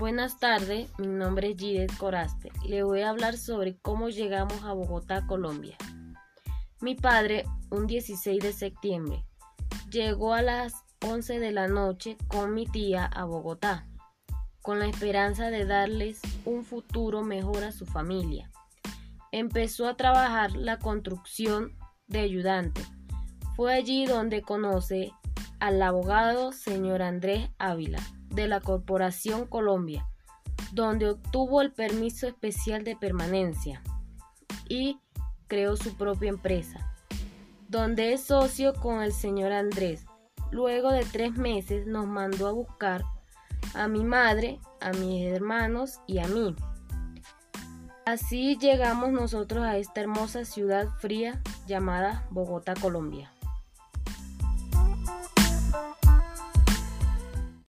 Buenas tardes, mi nombre es Gides Coraste. Le voy a hablar sobre cómo llegamos a Bogotá, Colombia. Mi padre, un 16 de septiembre, llegó a las 11 de la noche con mi tía a Bogotá, con la esperanza de darles un futuro mejor a su familia. Empezó a trabajar la construcción de ayudante. Fue allí donde conoce al abogado señor Andrés Ávila de la Corporación Colombia, donde obtuvo el permiso especial de permanencia y creó su propia empresa, donde es socio con el señor Andrés. Luego de tres meses nos mandó a buscar a mi madre, a mis hermanos y a mí. Así llegamos nosotros a esta hermosa ciudad fría llamada Bogotá, Colombia.